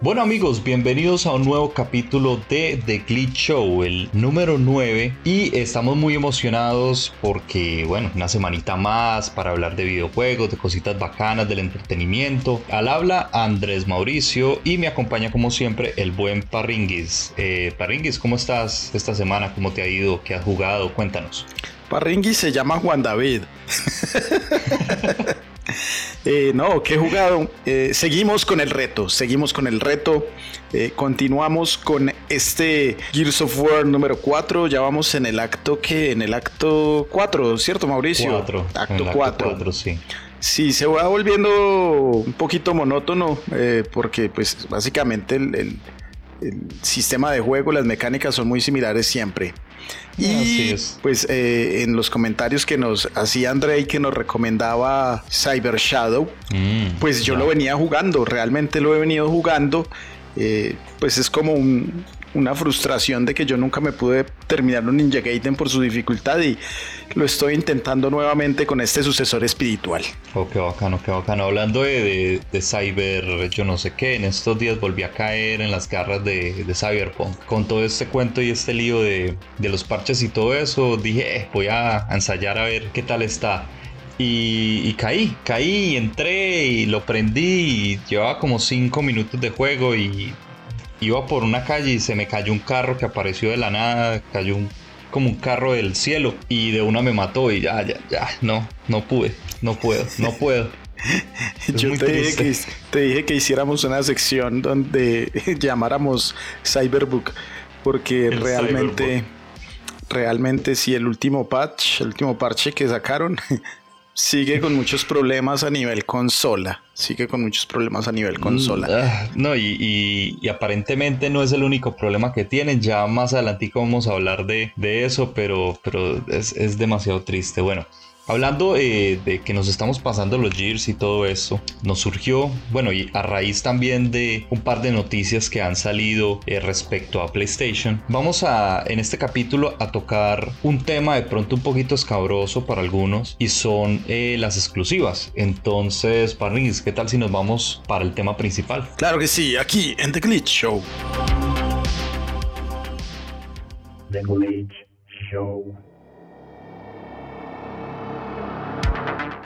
Bueno amigos, bienvenidos a un nuevo capítulo de The Glitch Show, el número 9 y estamos muy emocionados porque bueno, una semanita más para hablar de videojuegos, de cositas bacanas, del entretenimiento. Al habla Andrés Mauricio y me acompaña como siempre el buen Parringuis. Eh, Parringuis, ¿cómo estás esta semana? ¿Cómo te ha ido? ¿Qué has jugado? Cuéntanos. Parringuis se llama Juan David. Eh, no, he jugado. Eh, seguimos con el reto, seguimos con el reto. Eh, continuamos con este Gears of War número 4. Ya vamos en el acto que, en el acto 4, ¿cierto, Mauricio? 4. Acto 4. sí. Sí, se va volviendo un poquito monótono porque pues básicamente el sistema de juego, las mecánicas son muy similares siempre. Y pues eh, en los comentarios que nos hacía Andrei que nos recomendaba Cyber Shadow, mm, pues yo lo venía jugando, realmente lo he venido jugando. Eh, pues es como un, una frustración de que yo nunca me pude terminar un Ninja Gaiden por su dificultad y lo estoy intentando nuevamente con este sucesor espiritual. Oh, qué bacano, qué bacano. Hablando de, de, Cyber, yo no sé qué, en estos días volví a caer en las garras de, de Cyberpunk. Con todo este cuento y este lío de, de los parches y todo eso, dije, eh, voy a ensayar a ver qué tal está. Y, y, caí, caí, entré y lo prendí y llevaba como 5 minutos de juego y iba por una calle y se me cayó un carro que apareció de la nada, cayó como un carro del cielo y de una me mató y ya, ya, ya, no, no pude, no puedo, no puedo. Yo te dije, que, te dije, que, hiciéramos una sección donde llamáramos Cyberbook porque realmente, realmente si el último patch, el último parche que sacaron sigue con muchos problemas a nivel consola. Sigue con muchos problemas a nivel consola. Mm, ah, no, y, aparentemente no es el único problema que tienen. Ya más adelante vamos a hablar de, de eso, pero, pero es, es demasiado triste. Bueno, Hablando eh, de que nos estamos pasando los Gears y todo eso, nos surgió, bueno, y a raíz también de un par de noticias que han salido eh, respecto a PlayStation, vamos a, en este capítulo, a tocar un tema de pronto un poquito escabroso para algunos y son eh, las exclusivas. Entonces, Parnis, ¿qué tal si nos vamos para el tema principal? Claro que sí, aquí en The Glitch Show. The Glitch Show.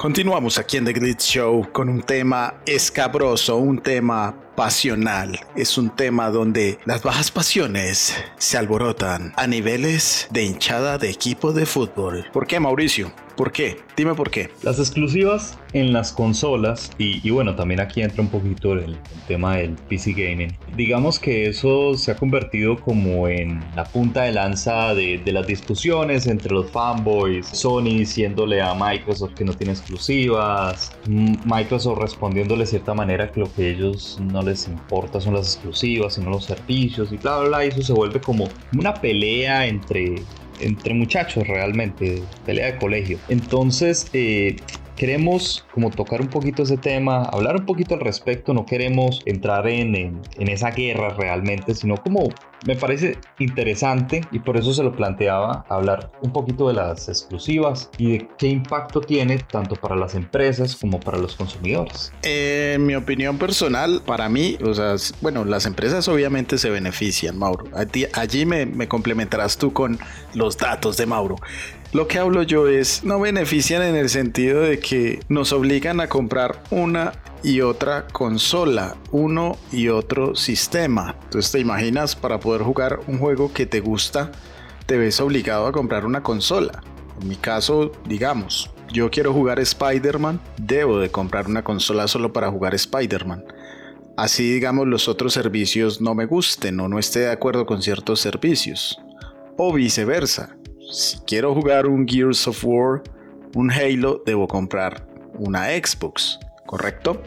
Continuamos aquí en The Glitch Show con un tema escabroso, un tema pasional. Es un tema donde las bajas pasiones se alborotan a niveles de hinchada de equipo de fútbol. ¿Por qué, Mauricio? ¿Por qué? Dime por qué. Las exclusivas en las consolas, y, bueno, también aquí entra un poquito el, tema del PC Gaming. Digamos que eso se ha convertido como en la punta de lanza de, de las discusiones entre los fanboys, Sony diciéndole a Microsoft que no tiene exclusivas, Microsoft respondiéndole de cierta manera que lo que ellos no les importa son las exclusivas, sino los servicios y bla, bla, bla. Y eso se vuelve como una pelea entre, entre muchachos realmente, pelea de colegio. Entonces, eh, queremos como tocar un poquito ese tema, hablar un poquito al respecto, no queremos entrar en, en, esa guerra realmente, sino como me parece interesante y por eso se lo planteaba hablar un poquito de las exclusivas y de qué impacto tiene tanto para las empresas como para los consumidores. En mi opinión personal, para mí, o sea, bueno, las empresas obviamente se benefician, Mauro. Allí me, me complementarás tú con los datos de Mauro. Lo que hablo yo es, no benefician en el sentido de que nos obligan a comprar una y otra consola, uno y otro sistema. Entonces te imaginas, para poder jugar un juego que te gusta, te ves obligado a comprar una consola. En mi caso, digamos, yo quiero jugar Spider-Man, debo de comprar una consola solo para jugar Spider-Man. Así digamos los otros servicios no me gusten o no esté de acuerdo con ciertos servicios. O viceversa si quiero jugar un Gears of War, un Halo, debo comprar una Xbox, ¿correcto?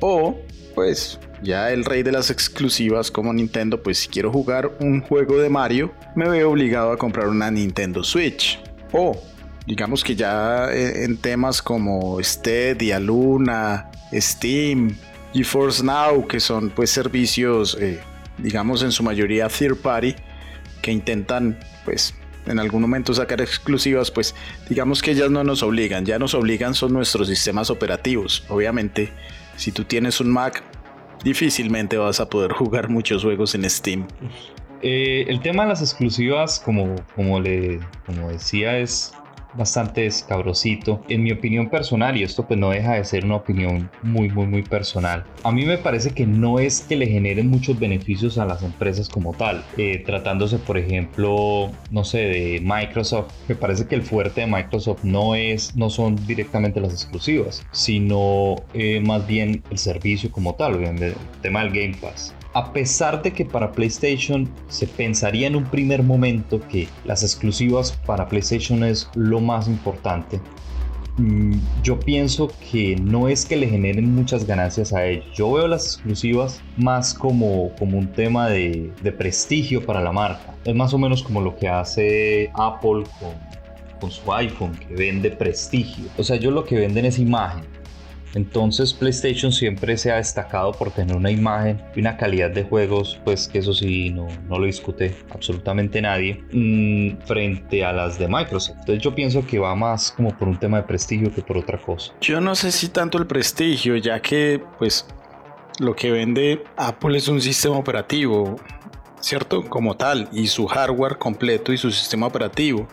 O, pues, ya el rey de las exclusivas como Nintendo, pues si quiero jugar un juego de Mario, me veo obligado a comprar una Nintendo Switch. O, digamos que ya en temas como Stadia, Luna, Steam, GeForce Now, que son pues servicios, eh, digamos en su mayoría third party, que intentan pues en algún momento sacar exclusivas, pues digamos que ellas no nos obligan, ya nos obligan son nuestros sistemas operativos. Obviamente, si tú tienes un Mac, difícilmente vas a poder jugar muchos juegos en Steam. Eh, el tema de las exclusivas, como, como, le, como decía, es bastante escabrosito. En mi opinión personal, y esto pues no deja de ser una opinión muy, muy, muy personal, a mí me parece que no es que le generen muchos beneficios a las empresas como tal. Eh, tratándose, por ejemplo, no sé, de Microsoft, me parece que el fuerte de Microsoft no es, no son directamente las exclusivas, sino eh, más bien el servicio como tal, el tema del Game Pass a pesar de que para PlayStation se pensaría en un primer momento que las exclusivas para PlayStation es lo más importante, mm, yo pienso que no es que le generen muchas ganancias a ellos. Yo veo las exclusivas más como, como un tema de, prestigio para la marca. Es más o menos como lo que hace Apple con, con su iPhone, que vende prestigio. O sea, ellos lo que venden es imagen. Entonces PlayStation siempre se ha destacado por tener una imagen y una calidad de juegos, pues que eso sí, no, no lo discute absolutamente nadie, mm, frente a las de Microsoft. Entonces yo pienso que va más como por un tema de prestigio que por otra cosa. Yo no sé si tanto el prestigio, ya que pues lo que vende Apple es un sistema operativo, ¿cierto? Como tal, y su hardware completo y su sistema operativo,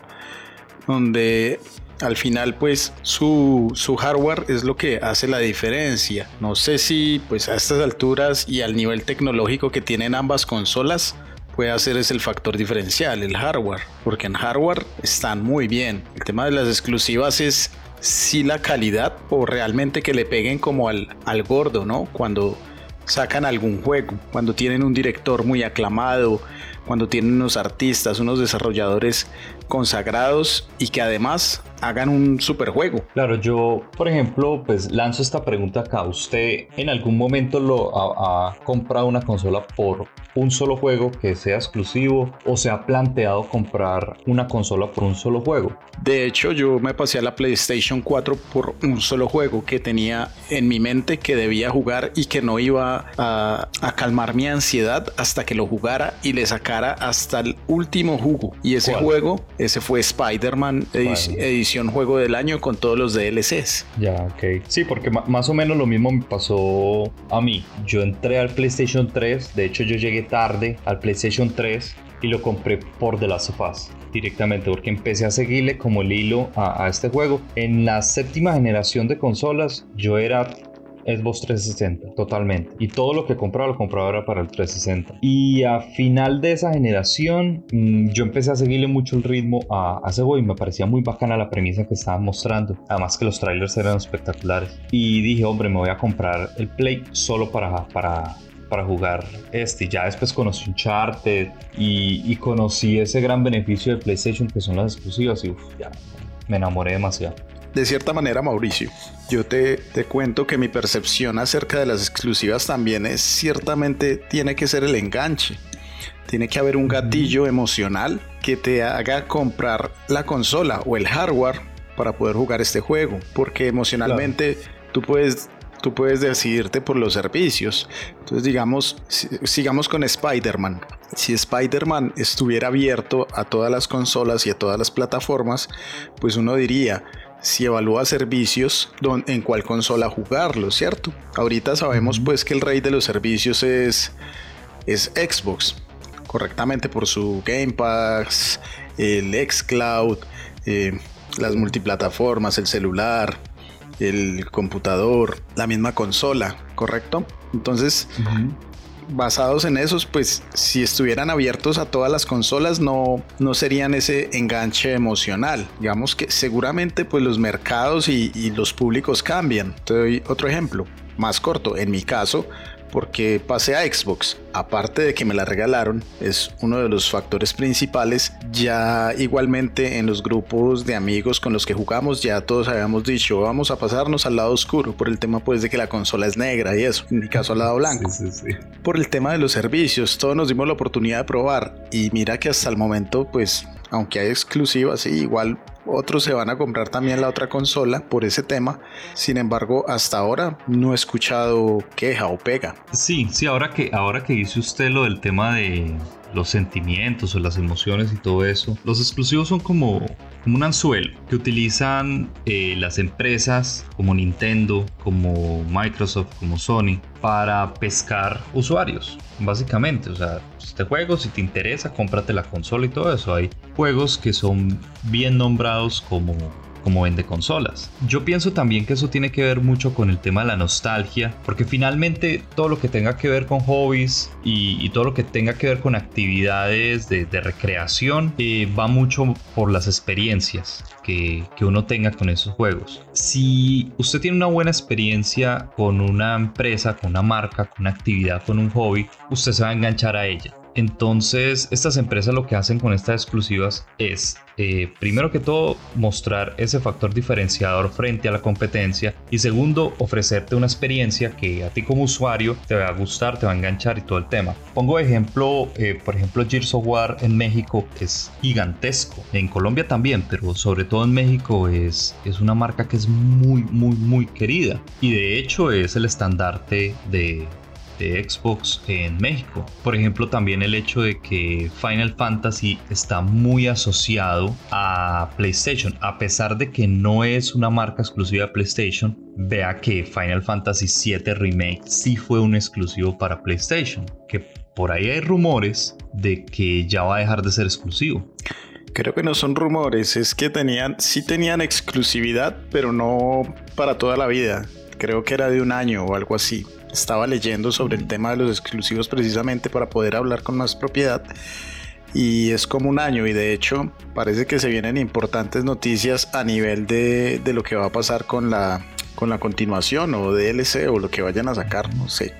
donde al final pues su, hardware es lo que hace la diferencia. No sé si pues a estas alturas y al nivel tecnológico que tienen ambas consolas puede hacer es el factor diferencial, el hardware, porque en hardware están muy bien. El tema de las exclusivas es si la calidad o realmente que le peguen como al, al gordo, ¿no? Cuando sacan algún juego, cuando tienen un director muy aclamado, cuando tienen unos artistas, unos desarrolladores consagrados y que además hagan un super juego. Claro, yo, por ejemplo, pues lanzo esta pregunta acá. ¿Usted en algún momento lo ha, comprado una consola por un solo juego que sea exclusivo o se ha planteado comprar una consola por un solo juego? De hecho, yo me pasé a la PlayStation 4 por un solo juego que tenía en mi mente que debía jugar y que no iba a, a calmar mi ansiedad hasta que lo jugara y le sacara hasta el último jugo. Y ese juego, ese fue Spider-Man edición juego del año con todos los DLCs. Ya, ok. Sí, porque más o menos lo mismo me pasó a mí. Yo entré al PlayStation 3, de hecho yo llegué tarde al PlayStation 3 y lo compré por The Last of Us directamente porque empecé a seguirle como el hilo a, a, este juego. En la séptima generación de consolas yo era Xbox 360, totalmente. Y todo lo que compraba lo compraba era para el 360. Y a final de esa generación, mm, yo empecé a seguirle mucho el ritmo a, ese juego y me parecía muy bacana la premisa que estaban mostrando. Además que los trailers eran espectaculares. Y dije, hombre, me voy a comprar el Play solo para, para, para jugar este. Ya después conocí Uncharted y, y conocí ese gran beneficio de PlayStation que son las exclusivas y ya me enamoré demasiado. De cierta manera, Mauricio, yo te, te cuento que mi percepción acerca de las exclusivas también es ciertamente tiene que ser el enganche. Tiene que haber un gatillo emocional que te haga comprar la consola o el hardware para poder jugar este juego. Porque emocionalmente tú puedes tú puedes decidirte por los servicios. Entonces, digamos, sigamos con Spider-Man. Si Spider-Man estuviera abierto a todas las consolas y a todas las plataformas, pues uno diría, si evalúa servicios en cuál consola jugarlo, ¿cierto? Ahorita sabemos pues que el rey de los servicios es, es Xbox, correctamente por su Game Pass, el xCloud, eh, las multiplataformas, el celular, el computador, la misma consola, ¿correcto? Entonces, basados en esos, pues si estuvieran abiertos a todas las consolas no, no serían ese enganche emocional. Digamos que seguramente pues los mercados y, y los públicos cambian. Te doy otro ejemplo, más corto. En mi caso, porque pasé a Xbox. Aparte de que me la regalaron, es uno de los factores principales. Ya igualmente en los grupos de amigos con los que jugamos, ya todos habíamos dicho, vamos a pasarnos al lado oscuro por el tema pues de que la consola es negra y eso, en mi caso al lado blanco. Por el tema de los servicios, todos nos dimos la oportunidad de probar y mira que hasta el momento pues aunque hay exclusivas, sí, igual otros se van a comprar también la otra consola por ese tema. Sin embargo, hasta ahora no he escuchado queja o pega. Sí, sí, ahora que, ahora que dice usted lo del tema de los sentimientos o las emociones y todo eso. Los exclusivos son como, como un anzuelo que utilizan eh, las empresas como Nintendo, como Microsoft, como Sony para pescar usuarios, básicamente. O sea, este juego, si te interesa, cómprate la consola y todo eso. Hay juegos que son bien nombrados como como vende consolas. Yo pienso también que eso tiene que ver mucho con el tema de la nostalgia, porque finalmente todo lo que tenga que ver con hobbies y, todo lo que tenga que ver con actividades de, recreación eh, va mucho por las experiencias que, que uno tenga con esos juegos. Si usted tiene una buena experiencia con una empresa, con una marca, con una actividad, con un hobby, usted se va a enganchar a ella. Entonces, estas empresas lo que hacen con estas exclusivas es, eh, primero que todo, mostrar ese factor diferenciador frente a la competencia y segundo, ofrecerte una experiencia que a ti como usuario te va a gustar, te va a enganchar y todo el tema. Pongo ejemplo, eh, por ejemplo, Gears of War en México es gigantesco, en Colombia también, pero sobre todo en México es, es una marca que es muy, muy, muy querida y de hecho es el estandarte de de Xbox en México. Por ejemplo, también el hecho de que Final Fantasy está muy asociado a PlayStation, a pesar de que no es una marca exclusiva de PlayStation, vea que Final Fantasy VII Remake sí fue un exclusivo para PlayStation, que por ahí hay rumores de que ya va a dejar de ser exclusivo. Creo que no son rumores, es que tenían, sí tenían exclusividad, pero no para toda la vida. Creo que era de un año o algo así estaba leyendo sobre el tema de los exclusivos precisamente para poder hablar con más propiedad y es como un año y de hecho parece que se vienen importantes noticias a nivel de, lo que va a pasar con la, con la continuación o DLC o lo que vayan a sacar, no sé.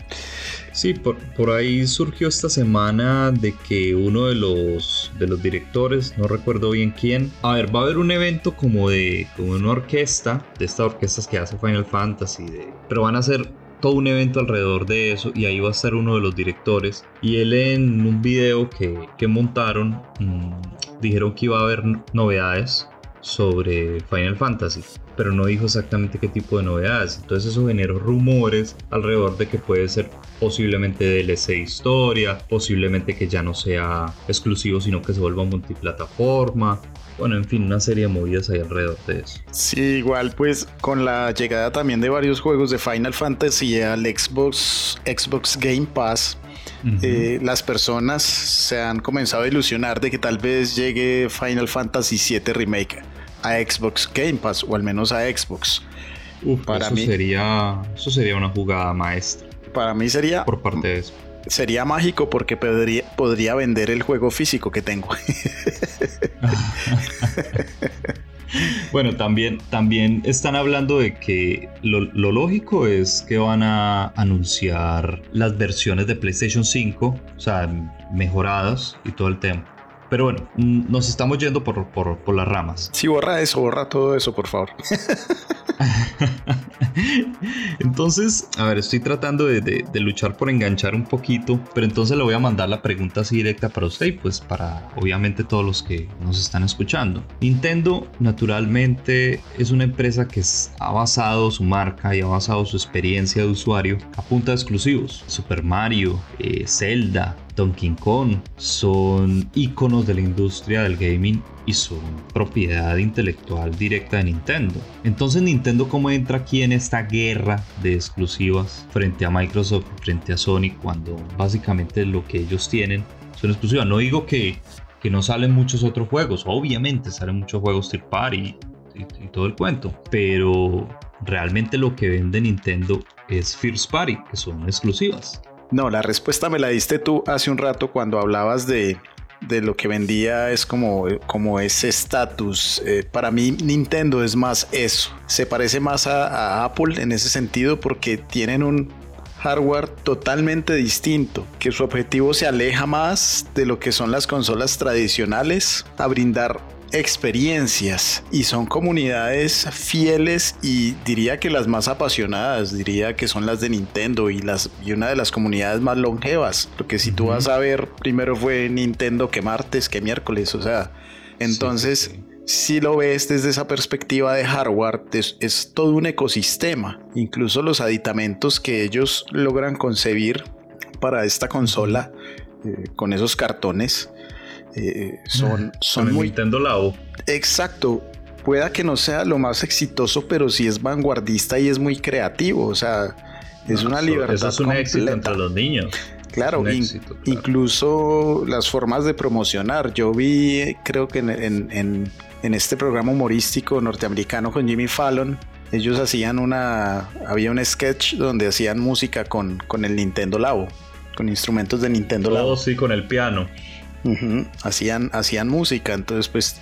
Sí, por, por, ahí surgió esta semana de que uno de los, de los directores, no recuerdo bien quién, a ver, va a haber un evento como de como una orquesta, de estas orquestas que hace Final Fantasy, de, pero van a ser un evento alrededor de eso y ahí va a estar uno de los directores. Y él en un video que, que montaron mm, dijeron que iba a haber novedades sobre Final Fantasy pero no dijo exactamente qué tipo de novedades. Entonces eso generó rumores alrededor de que puede ser posiblemente DLC historia, posiblemente que ya no sea exclusivo, sino que se vuelva multiplataforma. Bueno, en fin, una serie de movidas ahí alrededor de eso. Sí, igual pues con la llegada también de varios juegos de Final Fantasy al Xbox, Xbox Game Pass, eh, las personas se han comenzado a ilusionar de que tal vez llegue Final Fantasy VII Remake a Xbox Game Pass o al menos a Xbox. para eso mí sería eso sería una jugada maestra. Para mí sería por parte de eso. Sería mágico porque podría, podría vender el juego físico que tengo. bueno, también, también están hablando de que lo, lo, lógico es que van a anunciar las versiones de PlayStation 5, o sea, mejoradas y todo el tema. Pero bueno, nos estamos yendo por, por, las ramas. Sí, borra eso, borra todo eso, por favor. entonces, a ver, estoy tratando de, luchar por enganchar un poquito, pero entonces le voy a mandar la pregunta así directa para usted y pues para obviamente todos los que nos están escuchando. Nintendo naturalmente es una empresa que ha basado su marca y ha basado su experiencia de usuario a punta de exclusivos. Super Mario, eh, Zelda, Donkey Kong son iconos de la industria del gaming y son propiedad intelectual directa de Nintendo. Entonces Nintendo cómo entra aquí en esta guerra de exclusivas frente a Microsoft, frente a Sony, cuando básicamente lo que ellos tienen son exclusivas. No digo que, que no salen muchos otros juegos, obviamente salen muchos juegos third party y, y todo el cuento, pero realmente lo que vende Nintendo es First Party, que son exclusivas. No, la respuesta me la diste tú hace un rato cuando hablabas de, lo que vendía es como, como ese estatus. Eh, para mí Nintendo es más eso. Se parece más a, Apple en ese sentido porque tienen un hardware totalmente distinto, que su objetivo se aleja más de lo que son las consolas tradicionales a brindar experiencias y son comunidades fieles y diría que las más apasionadas, diría que son las de Nintendo y, las, y una de las comunidades más longevas, porque si tú vas a ver, primero fue Nintendo que martes, que miércoles, o sea, entonces... Si lo ves desde esa perspectiva de hardware, es, es todo un ecosistema. Incluso los aditamentos que ellos logran concebir para esta consola con esos cartones son, son muy... Nintendo Labo. Exacto, pueda que no sea lo más exitoso, pero sí es vanguardista y es muy creativo. O sea, es una libertad. Eso es un éxito entre los niños. Claro, incluso las formas de promocionar. Yo vi, creo que en, este programa humorístico norteamericano con Jimmy Fallon, ellos hacían una, había un sketch donde hacían música con, con el Nintendo Labo, con instrumentos de Nintendo Labo. Oh, sí, con el piano. Hacían, hacían música, entonces pues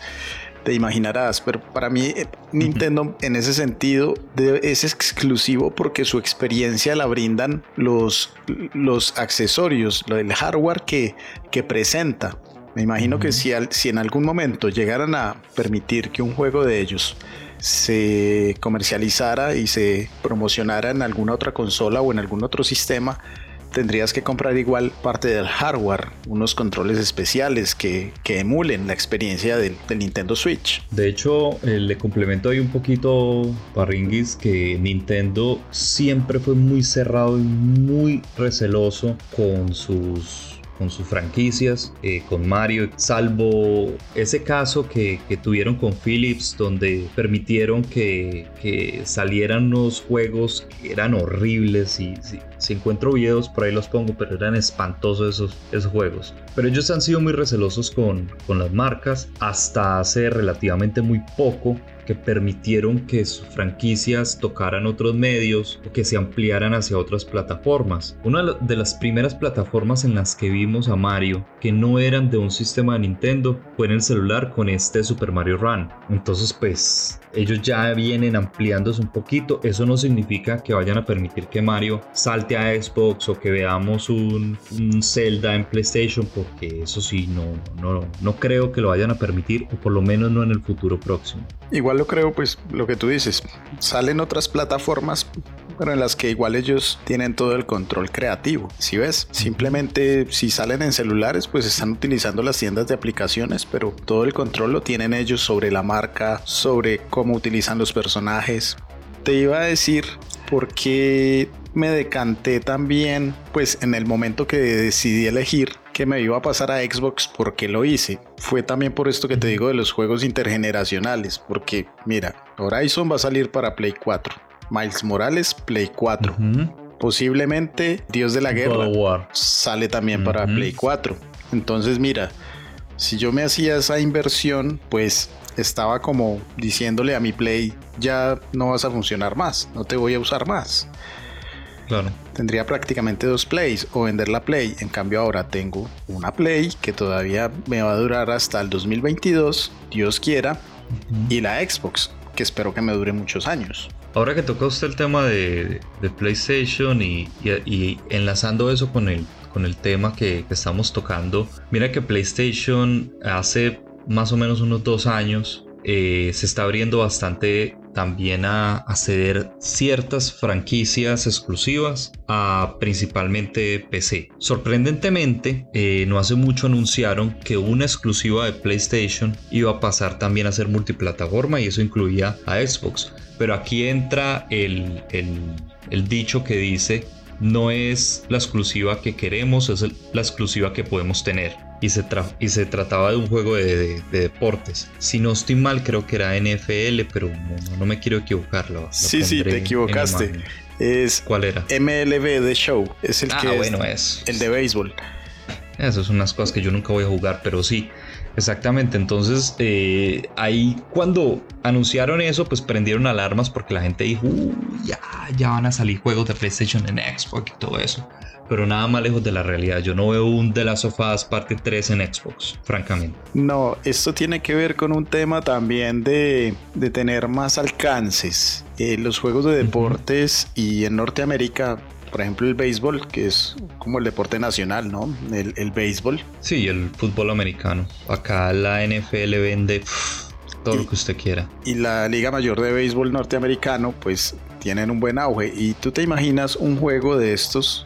te imaginarás, pero para mí eh, Nintendo en ese sentido es exclusivo porque su experiencia la brindan los, los accesorios, el hardware que, que presenta. Me imagino que si, si en algún momento llegaran a permitir que un juego de ellos se comercializara y se promocionara en alguna otra consola o en algún otro sistema, tendrías que comprar igual parte del hardware, unos controles especiales que, emulen la experiencia del, Nintendo Switch. De hecho, eh, le complemento ahí un poquito, Parringis, que Nintendo siempre fue muy cerrado y muy receloso con sus con sus franquicias, eh, con Mario, salvo ese caso que, tuvieron con Philips, donde permitieron que, salieran unos juegos que eran horribles y si, encuentro videos por ahí los pongo, pero eran espantosos esos, esos juegos. Pero ellos han sido muy recelosos con, con las marcas hasta hace relativamente muy poco que permitieron que sus franquicias tocaran otros medios o que se ampliaran hacia otras plataformas. Una de las primeras plataformas en las que vimos a Mario que no eran de un sistema de Nintendo fue en el celular con este Super Mario Run. Entonces pues ellos ya vienen ampliándose un poquito. Eso no significa que vayan a permitir que Mario salte a Xbox o que veamos un, Zelda en PlayStation porque eso sí no, no, no creo que lo vayan a permitir o por lo menos no en el futuro próximo. Igual lo creo, pues lo que tú dices, salen otras plataformas, pero en las que igual ellos tienen todo el control creativo. Si ves, simplemente si salen en celulares, pues están utilizando las tiendas de aplicaciones, pero todo el control lo tienen ellos sobre la marca, sobre cómo utilizan los personajes. Te iba a decir por qué me decanté también, pues en el momento que decidí elegir que me iba a pasar a Xbox porque lo hice. Fue también por esto que te digo de los juegos intergeneracionales, porque mira, Horizon va a salir para Play 4, Miles Morales Play 4. Posiblemente Dios de la Guerra sale también para Play 4. Entonces mira, si yo me hacía esa inversión, pues estaba como diciéndole a mi Play, ya no vas a funcionar más, no te voy a usar más. Claro. Tendría prácticamente dos plays o vender la play. En cambio ahora tengo una play que todavía me va a durar hasta el 2022, Dios quiera, y la Xbox, que espero que me dure muchos años. Ahora que toca usted el tema de, PlayStation y, enlazando eso con el, con el tema que, que estamos tocando, mira que PlayStation hace más o menos unos dos años eh, se está abriendo bastante también a, ceder ciertas franquicias exclusivas a principalmente PC. Sorprendentemente, eh, no hace mucho anunciaron que una exclusiva de PlayStation iba a pasar también a ser multiplataforma y eso incluía a Xbox. Pero aquí entra el, el dicho que dice no es la exclusiva que queremos, es la exclusiva que podemos tener y se, y se trataba de un juego de, deportes. Si no estoy mal, creo que era NFL, pero no, me quiero equivocar. sí, sí, te equivocaste. Es ¿Cuál era? MLB The Show. Es el ah, que bueno, es, el de béisbol. Esas son unas cosas que yo nunca voy a jugar, pero sí. Exactamente, entonces eh, ahí cuando anunciaron eso, pues prendieron alarmas porque la gente dijo, ya, ya van a salir juegos de PlayStation en Xbox y todo eso pero nada más lejos de la realidad. Yo no veo un de las sofás parte 3 en Xbox, francamente. No, esto tiene que ver con un tema también de, de tener más alcances. Eh, los juegos de deportes y en Norteamérica por ejemplo, el béisbol, que es como el deporte nacional, ¿no? El, el béisbol. Sí, el fútbol americano. Acá la NFL vende todo lo que usted quiera. Y la Liga Mayor de Béisbol norteamericano, pues tienen un buen auge. Y tú te imaginas un juego de estos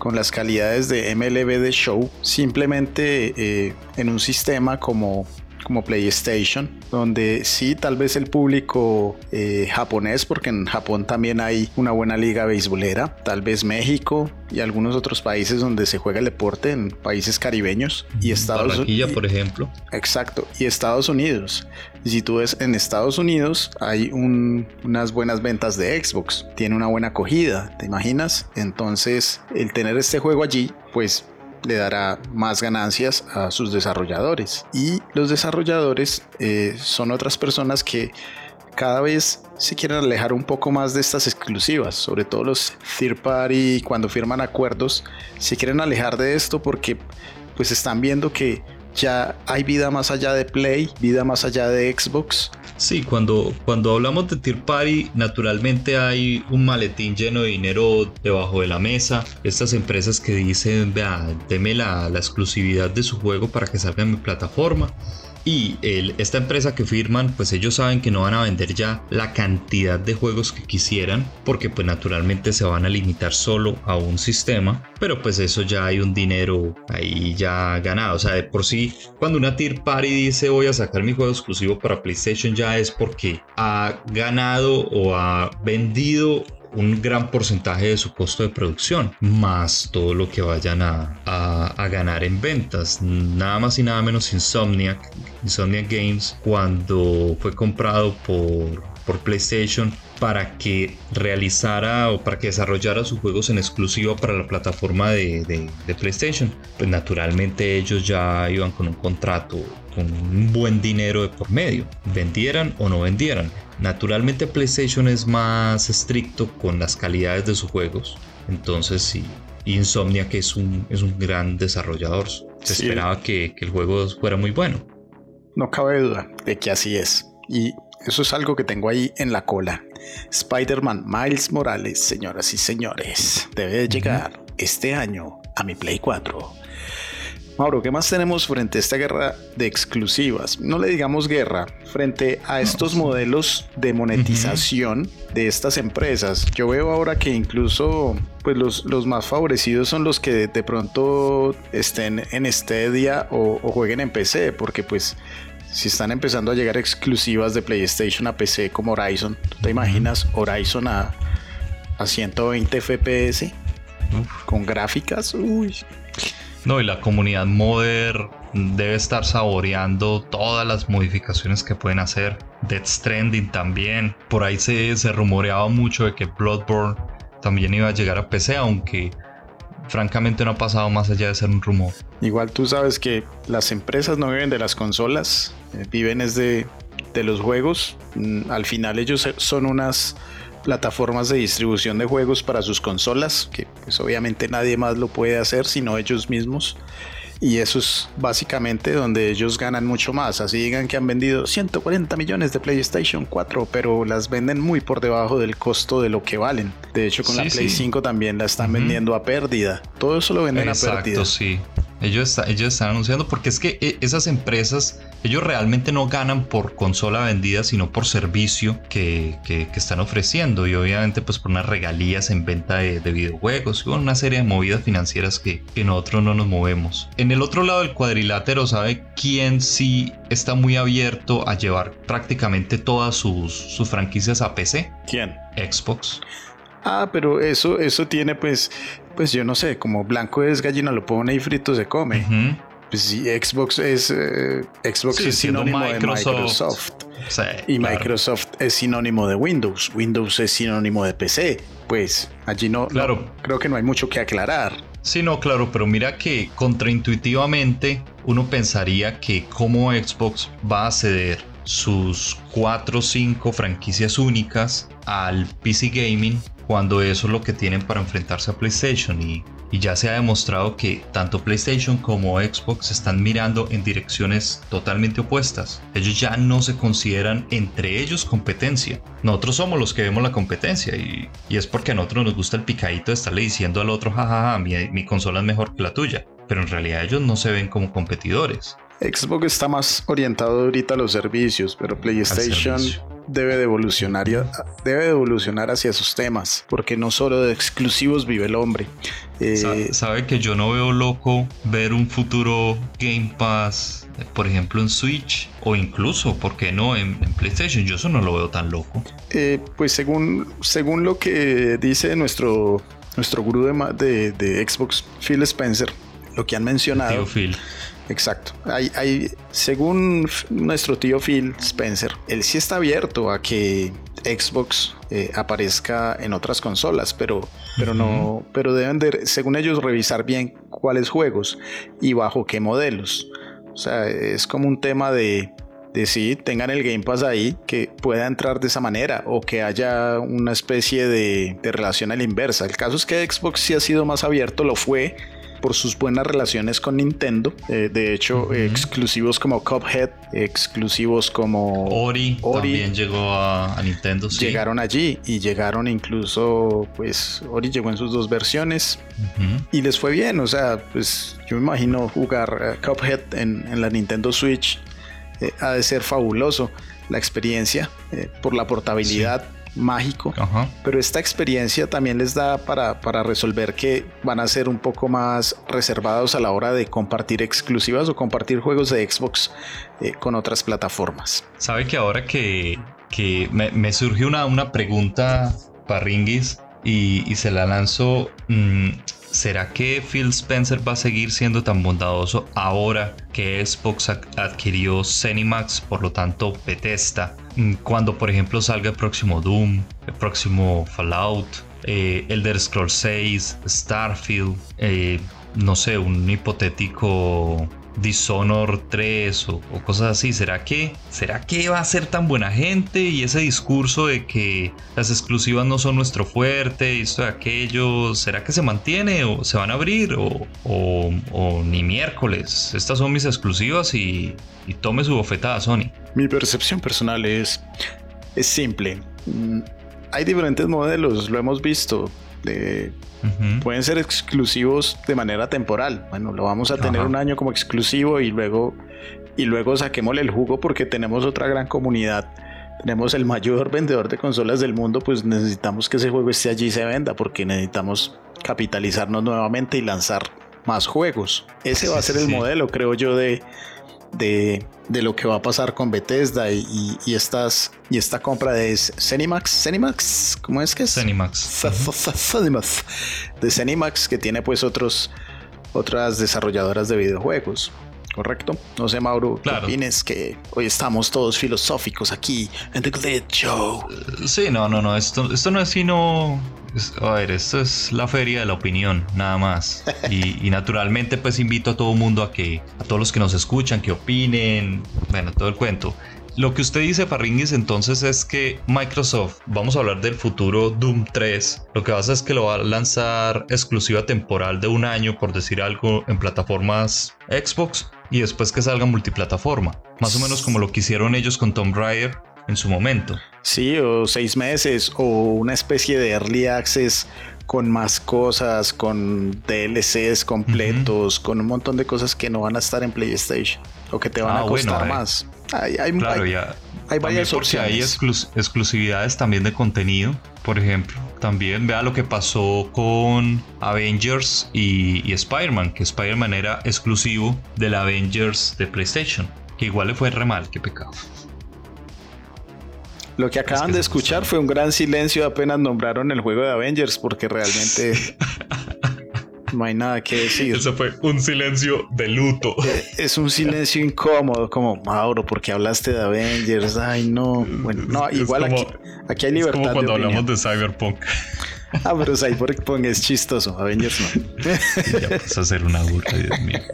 con las calidades de MLB de Show simplemente eh, en un sistema como, como PlayStation, donde sí, tal vez el público eh, japonés, porque en Japón también hay una buena liga beisbolera, tal vez México y algunos otros países donde se juega el deporte, en países caribeños y Estados Unidos. por ejemplo. Exacto, y Estados Unidos. Y si tú ves en Estados Unidos hay unas buenas ventas de Xbox, tiene una buena acogida, ¿te imaginas? Entonces, el tener este juego allí, pues le dará más ganancias a sus desarrolladores. Y los desarrolladores eh, son otras personas que cada vez se quieren alejar un poco más de estas exclusivas, sobre todo los third party cuando firman acuerdos, se quieren alejar de esto porque pues están viendo que ya hay vida más allá de Play, vida más allá de Xbox Sí, cuando, cuando hablamos de Tier Party, naturalmente hay un maletín lleno de dinero debajo de la mesa. Estas empresas que dicen, vea, deme la, la exclusividad de su juego para que salga en mi plataforma. Y esta empresa que firman, pues ellos saben que no van a vender ya la cantidad de juegos que quisieran, porque pues naturalmente se van a limitar solo a un sistema, pero pues eso ya hay un dinero ahí ya ganado. O sea, de por sí, cuando una tier party dice voy a sacar mi juego exclusivo para PlayStation, ya es porque ha ganado o ha vendido un gran porcentaje de su costo de producción, más todo lo que vayan a, a, ganar en ventas. Nada más y nada menos Insomniac, Insomniac Games, cuando fue comprado por, por PlayStation para que realizara o para que desarrollara sus juegos en exclusiva para la plataforma de, de, de, PlayStation. Pues naturalmente ellos ya iban con un contrato con un buen dinero de por medio, vendieran o no vendieran. Naturalmente PlayStation es más estricto con las calidades de sus juegos. Entonces sí, Insomnia que es un, es un gran desarrollador. Se esperaba que, que el juego fuera muy bueno. No cabe duda de que así es. Y eso es algo que tengo ahí en la cola. Spider-Man Miles Morales, señoras y señores, debe llegar este año a mi Play 4. Mauro, ¿qué más tenemos frente a esta guerra de exclusivas? No le digamos guerra, frente a estos modelos de monetización de estas empresas. Yo veo ahora que incluso pues los, los, más favorecidos son los que de pronto estén en Stadia o, o jueguen en PC, porque pues si están empezando a llegar exclusivas de PlayStation a PC como Horizon, te imaginas Horizon a, a 120 FPS? Con gráficas, uy, no, y la comunidad modder debe estar saboreando todas las modificaciones que pueden hacer. Death Stranding también. Por ahí se, se rumoreaba mucho de que Bloodborne también iba a llegar a PC, aunque francamente no ha pasado más allá de ser un rumor. Igual tú sabes que las empresas no viven de las consolas, eh, viven es de, de los juegos. Mm, al final ellos son unas plataformas de distribución de juegos para sus consolas, que pues obviamente nadie más lo puede hacer sino ellos mismos. Y eso es básicamente donde ellos ganan mucho más. Así digan que han vendido 140 millones de PlayStation 4, pero las venden muy por debajo del costo de lo que valen. De hecho, con la Play 5 también la están vendiendo a pérdida. Todo eso lo venden a pérdida. sí. Ellos, ellos están anunciando porque es que eh, esas empresas, ellos realmente no ganan por consola vendida, sino por servicio que, están ofreciendo y obviamente pues por unas regalías en venta de, videojuegos y una serie de movidas financieras que, que nosotros no nos movemos. En el otro lado del cuadrilátero, ¿sabe quién sí está muy abierto a llevar prácticamente todas sus, sus franquicias a PC? ¿Quién? Xbox. Ah, pero eso, eso tiene pues, pues yo no sé, como blanco es gallina lo pone y frito se come. Pues sí, Xbox es eh, Xbox es sinónimo de Microsoft. y Microsoft es sinónimo de Windows. Windows es sinónimo de PC. Pues allí no, claro. creo que no hay mucho que aclarar. Sí, no, claro, pero mira que contraintuitivamente uno pensaría que como Xbox va a ceder sus 4 o 5 franquicias únicas al PC Gaming cuando eso es lo que tienen para enfrentarse a PlayStation y, ya se ha demostrado que tanto PlayStation como Xbox están mirando en direcciones totalmente opuestas. Ellos ya no se consideran entre ellos competencia. Nosotros somos los que vemos la competencia y, es porque a nosotros nos gusta el picadito de estarle diciendo al otro, jajaja, mi, mi consola es mejor que la tuya. Pero en realidad ellos no se ven como competidores. Xbox está más orientado ahorita a los servicios, pero PlayStation debe de evolucionar, debe evolucionar hacia sus temas, porque no solo de exclusivos vive el hombre. Eh, sabe que yo no veo loco ver un futuro Game Pass por ejemplo, en Switch o incluso, ¿por qué no, en, PlayStation? Yo eso no lo veo tan loco. Eh, pues según, según lo que dice nuestro, nuestro gurú de, de, Xbox, Phil Spencer, lo que han mencionado. Phil. Exacto. Hay, hay, según nuestro tío Phil Spencer, él sí está abierto a que Xbox eh, aparezca en otras consolas, pero, pero no, pero deben de, según ellos, revisar bien cuáles juegos y bajo qué modelos. O sea, es como un tema de, de si tengan el Game Pass ahí, que pueda entrar de esa manera o que haya una especie de, de relación a la inversa. El caso es que Xbox sí ha sido más abierto, lo fue por sus buenas relaciones con Nintendo. Eh, de hecho, exclusivos como Cuphead, exclusivos como Ori, también llegó a, Nintendo. Llegaron allí y llegaron incluso, pues Ori llegó en sus dos versiones y les fue bien. O sea, pues yo me imagino jugar Cuphead en, la Nintendo Switch. Eh, ha de ser fabuloso la experiencia eh, por la portabilidad mágico, pero esta experiencia también les da para, para, resolver que van a ser un poco más reservados a la hora de compartir exclusivas o compartir juegos de Xbox eh, con otras plataformas. Sabe que ahora que, que me, surgió una, una pregunta para Ringis y, y se la lanzo. Mm, ¿Será que Phil Spencer va a seguir siendo tan bondadoso ahora que Xbox adquirió Zenimax, por lo tanto Bethesda? Mm, cuando por ejemplo salga el próximo Doom, el próximo Fallout, eh, Elder Scrolls 6, Starfield, eh, no sé, un hipotético Dishonor 3 o, cosas así. ¿Será que, ¿Será que va a ser tan buena gente? Y ese discurso de que las exclusivas no son nuestro fuerte y esto y aquello, ¿será que se mantiene o se van a abrir? O, o, ni miércoles. Estas son mis exclusivas y, y tome su bofetada, Sony. Mi percepción personal es, es simple. Mm, hay diferentes modelos, lo hemos visto. De Pueden ser exclusivos de manera temporal. Bueno, lo vamos a tener un año como exclusivo y luego, y luego saquémosle el jugo porque tenemos otra gran comunidad. Tenemos el mayor vendedor de consolas del mundo, pues necesitamos que ese juego esté allí y se venda porque necesitamos capitalizarnos nuevamente y lanzar más juegos. Ese va a ser el modelo, creo yo, de, de, lo que va a pasar con Bethesda y, estas, y esta compra de Cenimax. Cenimax, ¿cómo es que es? Cenimax. De Cenimax, que tiene pues otros, otras desarrolladoras de videojuegos. ¿Correcto? No sé, Mauro, claro. ¿qué opinas que hoy estamos todos filosóficos aquí en The Glitch Show? Sí, no, no, no, esto, esto no es sino a ver, esto es la feria de la opinión, nada más. Y, naturalmente, pues invito a todo mundo a que, a todos los que nos escuchan, que opinen, bueno, todo el cuento. Lo que usted dice, Farringis, entonces es que Microsoft, vamos a hablar del futuro Doom 3, lo que pasa es que lo va a lanzar exclusiva temporal de un año, por decir algo, en plataformas Xbox y después que salga multiplataforma. Más o menos como lo que hicieron ellos con Tomb Raider en su momento. Sí, o seis meses, o una especie de early access con más cosas, con DLCs completos, con un montón de cosas que no van a estar en PlayStation o que te van ah, a costar más. Hay, claro, ya. hay varias opciones. Hay exclusividades también de contenido, por ejemplo. También vea lo que pasó con Avengers y, y Spider-Man, que Spider-Man era exclusivo del Avengers de PlayStation, que igual le fue re mal, qué pecado. Lo que acaban de escuchar fue un gran silencio apenas nombraron el juego de Avengers, porque realmente no hay nada que decir. Eso fue un silencio de luto. Eh, es un silencio incómodo, como Mauro, porque hablaste de Avengers. Ay, no. Bueno, no, igual aquí, aquí, hay libertad. Es como cuando hablamos de Cyberpunk. Ah, pero Cyberpunk es chistoso, Avengers no. ya vas a hacer una burla, Dios mío.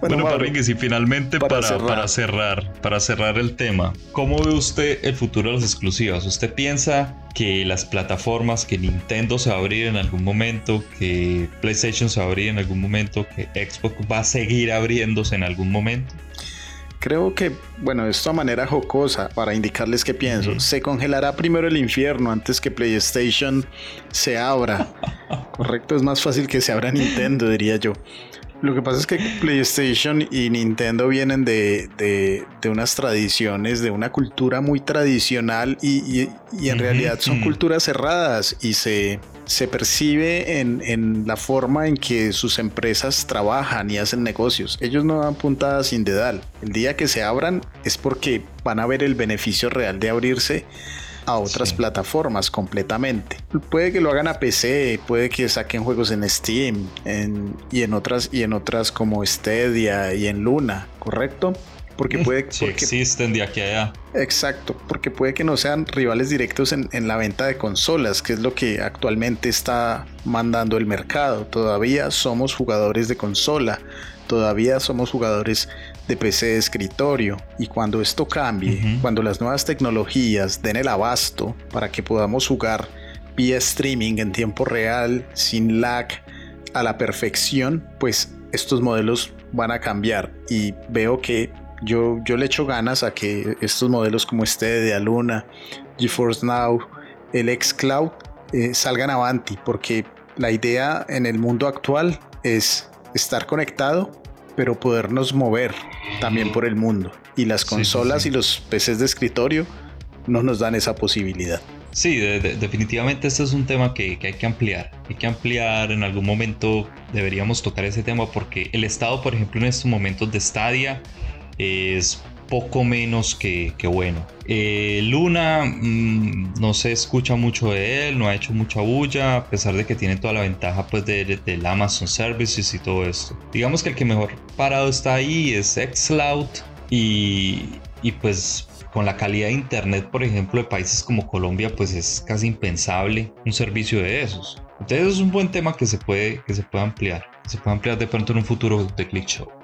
Bueno, bueno y finalmente para, para, cerrar. para cerrar, el tema, ¿cómo ve usted el futuro de las exclusivas? ¿Usted piensa que las plataformas, que Nintendo se va a abrir en algún momento, que PlayStation se va a abrir en algún momento, que Xbox va a seguir abriéndose en algún momento? Creo que, bueno, esto a manera jocosa, para indicarles qué pienso, se congelará primero el infierno antes que PlayStation se abra. Correcto, es más fácil que se abra Nintendo, diría yo. Lo que pasa es que PlayStation y Nintendo vienen de, unas tradiciones, de una cultura muy tradicional y, en realidad son culturas cerradas y se, se percibe en, en, la forma en que sus empresas trabajan y hacen negocios. Ellos no dan puntadas sin dedal. El día que se abran es porque van a ver el beneficio real de abrirse a otras plataformas completamente. Puede que lo hagan a PC, puede que saquen juegos en Steam y en otras y en otras como Stadia y en Luna, ¿correcto? Porque puede sí, existen de aquí a allá. Exacto, porque puede que no sean rivales directos en, en la venta de consolas, que es lo que actualmente está mandando el mercado. Todavía somos jugadores de consola, todavía somos jugadores de PC de escritorio. Y cuando esto cambie, cuando las nuevas tecnologías den el abasto para que podamos jugar vía streaming en tiempo real, sin lag, a la perfección, pues estos modelos van a cambiar. Y veo que yo, yo le echo ganas a que estos modelos como este de Aluna, GeForce Now, el xCloud eh, salgan avanti porque la idea en el mundo actual es estar conectado pero podernos mover también por el mundo. Y las consolas y los PCs de escritorio no nos dan esa posibilidad. Sí, definitivamente este es un tema que, que, hay que ampliar. Hay que ampliar, en algún momento deberíamos tocar ese tema porque el estado, por ejemplo, en estos momentos de Stadia es poco menos que, bueno. Eh, Luna mm, no se escucha mucho de él, no ha hecho mucha bulla, a pesar de que tiene toda la ventaja pues del de, Amazon Services y todo esto. Digamos que el que mejor parado está ahí es Xcloud y, y pues con la calidad de internet, por ejemplo, de países como Colombia, pues es casi impensable un servicio de esos. Entonces es un buen tema que se puede, que se puede ampliar. Se puede ampliar de pronto en un futuro de Click Show.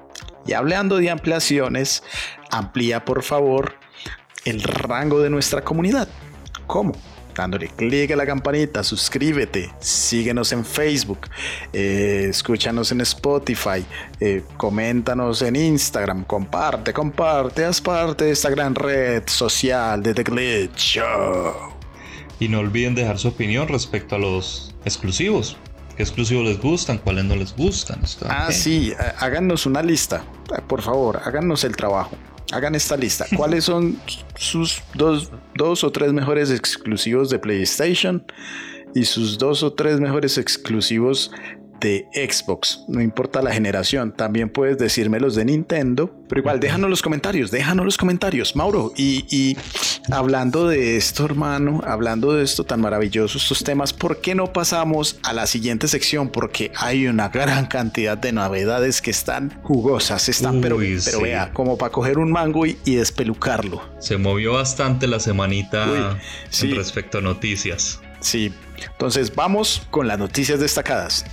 Y hablando de ampliaciones, amplía por favor el rango de nuestra comunidad. ¿Cómo? dándole clic a la campanita, suscríbete, síguenos en Facebook, eh, escúchanos en Spotify, eh, coméntanos en Instagram, comparte, comparte, haz parte de esta gran red social de The Glitch Show. Y no olviden dejar su opinión respecto a los exclusivos. ¿Qué exclusivos les gustan? ¿Cuáles no les gustan? Ah, sí, háganos una lista. Por favor, háganos el trabajo. Hagan esta lista. ¿Cuáles son sus dos, dos o tres mejores exclusivos de PlayStation? Y sus dos o tres mejores exclusivos de Xbox, no importa la generación, también puedes decirme los de Nintendo, pero igual déjanos los comentarios, déjanos los comentarios, Mauro. Y, hablando de esto, hermano, hablando de esto tan maravilloso, estos temas, ¿por qué no pasamos a la siguiente sección? Porque hay una gran cantidad de novedades que están jugosas, están, pero, pero vea, como para coger un mango y, despelucarlo. Se movió bastante la semanita respecto a noticias. Sí, entonces vamos con las noticias destacadas.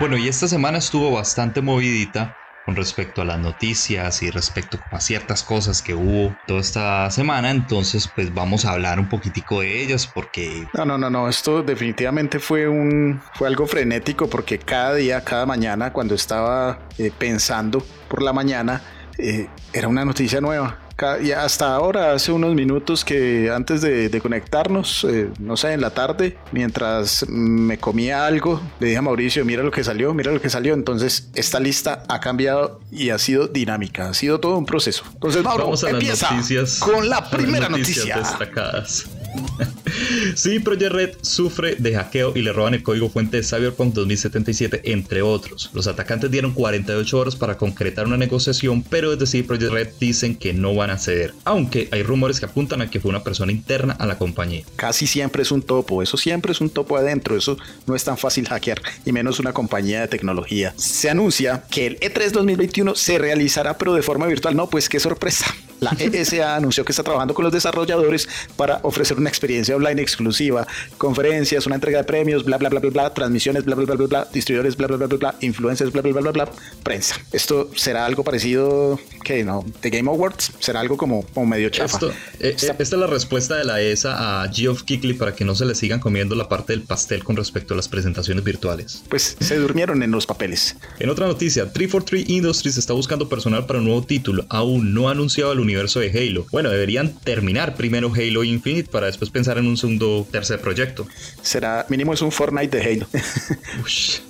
Bueno, y esta semana estuvo bastante movidita con respecto a las noticias y respecto a ciertas cosas que hubo toda esta semana. Entonces, pues vamos a hablar un poquitico de ellas porque... No, no, no, no, esto definitivamente fue un... fue algo frenético porque cada día, cada mañana, cuando estaba eh, pensando por la mañana, eh, era una noticia nueva y hasta ahora, hace unos minutos que antes de, conectarnos, eh, no sé, en la tarde, mientras me comía algo, le dije a Mauricio, mira lo que salió, mira lo que salió. Entonces, esta lista ha cambiado y ha sido dinámica, ha sido todo un proceso. Entonces, Mauro, Vamos a empieza las noticias, con la primera noticia. Destacadas. sí, Project Red sufre de hackeo y le roban el código fuente de Cyberpunk 2077, entre otros. Los atacantes dieron 48 horas para concretar una negociación, pero es decir, Project Red dicen que no van a ceder, aunque hay rumores que apuntan a que fue una persona interna a la compañía. Casi siempre es un topo, eso siempre es un topo adentro, eso no es tan fácil hackear, y menos una compañía de tecnología. Se anuncia que el E3 2021 se realizará pero de forma virtual. No, pues qué sorpresa. La ESA anunció que está trabajando con los desarrolladores para ofrecer una experiencia online exclusiva, conferencias, una entrega de premios, bla, bla, bla, bla, bla, transmisiones, bla, bla, bla, bla, bla, distribuidores, bla, bla, bla, bla, bla, influencers, bla, bla, bla, bla, bla, prensa. Esto será algo parecido, que no, The Game Awards, será algo como, como medio chafa. Esto, eh, esta es la respuesta de la ESA a Geoff Keighley para que no se le sigan comiendo la parte del pastel con respecto a las presentaciones virtuales. Pues se durmieron en los papeles. En otra noticia, 343 Industries está buscando personal para un nuevo título, aún no ha anunciado el universo de Halo. Bueno, deberían terminar primero Halo Infinite para después pensar en un segundo, tercer proyecto. Será, mínimo es un Fortnite de Halo.